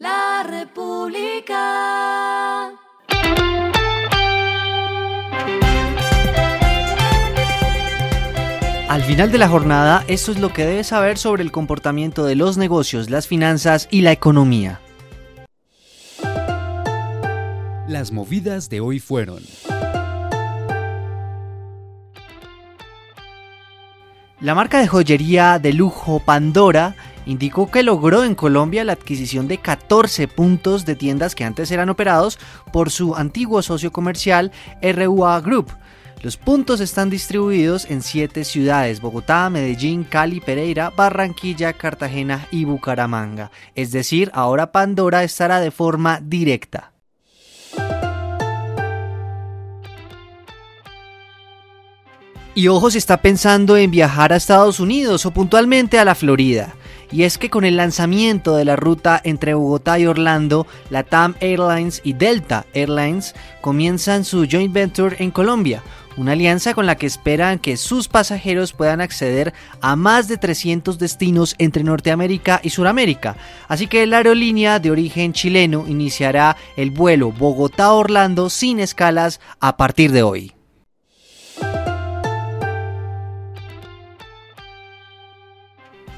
La República. Al final de la jornada, esto es lo que debes saber sobre el comportamiento de los negocios, las finanzas y la economía. Las movidas de hoy fueron. La marca de joyería de lujo Pandora indicó que logró en Colombia la adquisición de 14 puntos de tiendas que antes eran operados por su antiguo socio comercial RUA Group los puntos están distribuidos en siete ciudades, Bogotá, Medellín, Cali, Pereira, Barranquilla, Cartagena y Bucaramanga. Es decir, ahora Pandora estará de forma directa. Y ojo si está pensando en viajar a Estados Unidos o puntualmente a la Florida. Y es que con el lanzamiento de la ruta entre Bogotá y Orlando, la TAM Airlines y Delta Airlines comienzan su joint venture en Colombia, una alianza con la que esperan que sus pasajeros puedan acceder a más de 300 destinos entre Norteamérica y Suramérica. Así que la aerolínea de origen chileno iniciará el vuelo Bogotá-Orlando sin escalas a partir de hoy.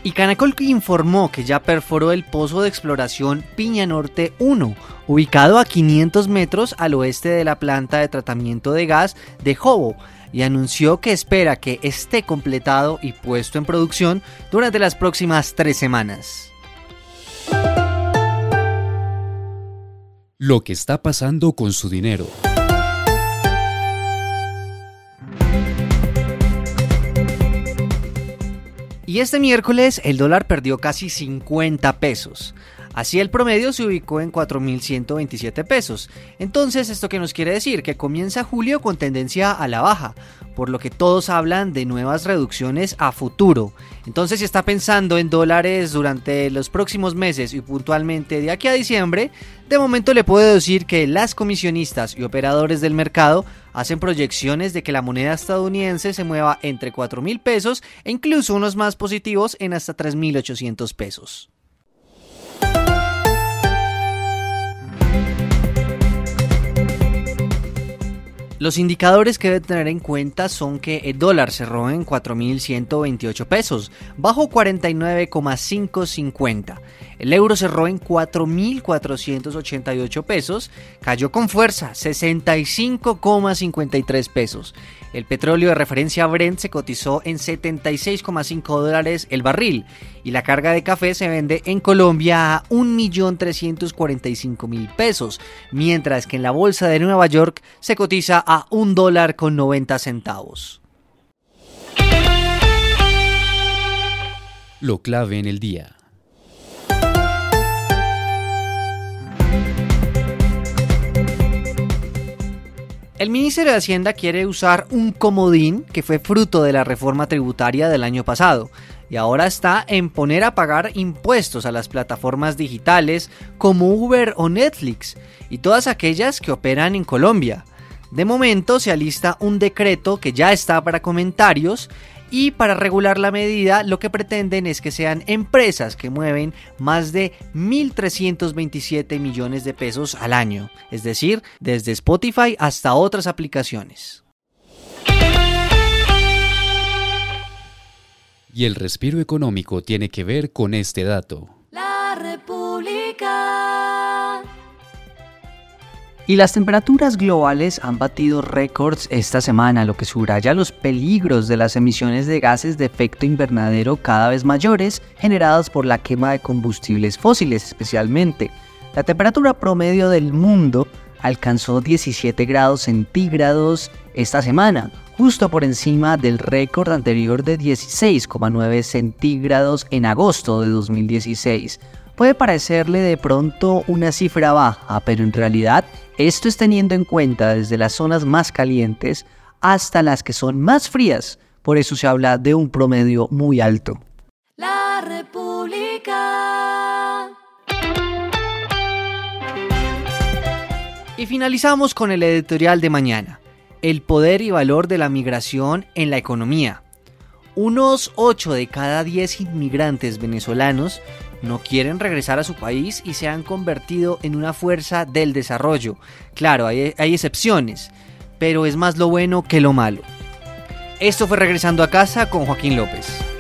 Y Canacol informó que ya perforó el pozo de exploración Piña Norte 1, ubicado a 500 metros al oeste de la planta de tratamiento de gas de Jobo, y anunció que espera que esté completado y puesto en producción durante las próximas tres semanas. Lo que está pasando con su dinero. Y este miércoles el dólar perdió casi 50 pesos. Así el promedio se ubicó en 4.127 pesos. Entonces, ¿esto qué nos quiere decir? Que comienza julio con tendencia a la baja, por lo que todos hablan de nuevas reducciones a futuro. Entonces, si está pensando en dólares durante los próximos meses y puntualmente de aquí a diciembre, de momento le puedo decir que las comisionistas y operadores del mercado hacen proyecciones de que la moneda estadounidense se mueva entre 4.000 pesos e incluso unos más positivos en hasta 3.800 pesos. Los indicadores que debe tener en cuenta son que el dólar cerró en 4.128 pesos, bajo 49,550. El euro cerró en 4.488 pesos, cayó con fuerza 65,53 pesos. El petróleo de referencia Brent se cotizó en 76,5 dólares el barril y la carga de café se vende en Colombia a 1.345.000 pesos, mientras que en la bolsa de Nueva York se cotiza a 1 dólar con 90 centavos. Lo clave en el día. El Ministerio de Hacienda quiere usar un comodín que fue fruto de la reforma tributaria del año pasado y ahora está en poner a pagar impuestos a las plataformas digitales como Uber o Netflix y todas aquellas que operan en Colombia. De momento se alista un decreto que ya está para comentarios y para regular la medida lo que pretenden es que sean empresas que mueven más de 1.327 millones de pesos al año, es decir, desde Spotify hasta otras aplicaciones. Y el respiro económico tiene que ver con este dato. Y las temperaturas globales han batido récords esta semana, lo que subraya los peligros de las emisiones de gases de efecto invernadero cada vez mayores generadas por la quema de combustibles fósiles especialmente. La temperatura promedio del mundo alcanzó 17 grados centígrados esta semana, justo por encima del récord anterior de 16,9 centígrados en agosto de 2016. Puede parecerle de pronto una cifra baja, pero en realidad esto es teniendo en cuenta desde las zonas más calientes hasta las que son más frías, por eso se habla de un promedio muy alto. La República. Y finalizamos con el editorial de mañana, el poder y valor de la migración en la economía. Unos 8 de cada 10 inmigrantes venezolanos no quieren regresar a su país y se han convertido en una fuerza del desarrollo. Claro, hay, hay excepciones, pero es más lo bueno que lo malo. Esto fue Regresando a casa con Joaquín López.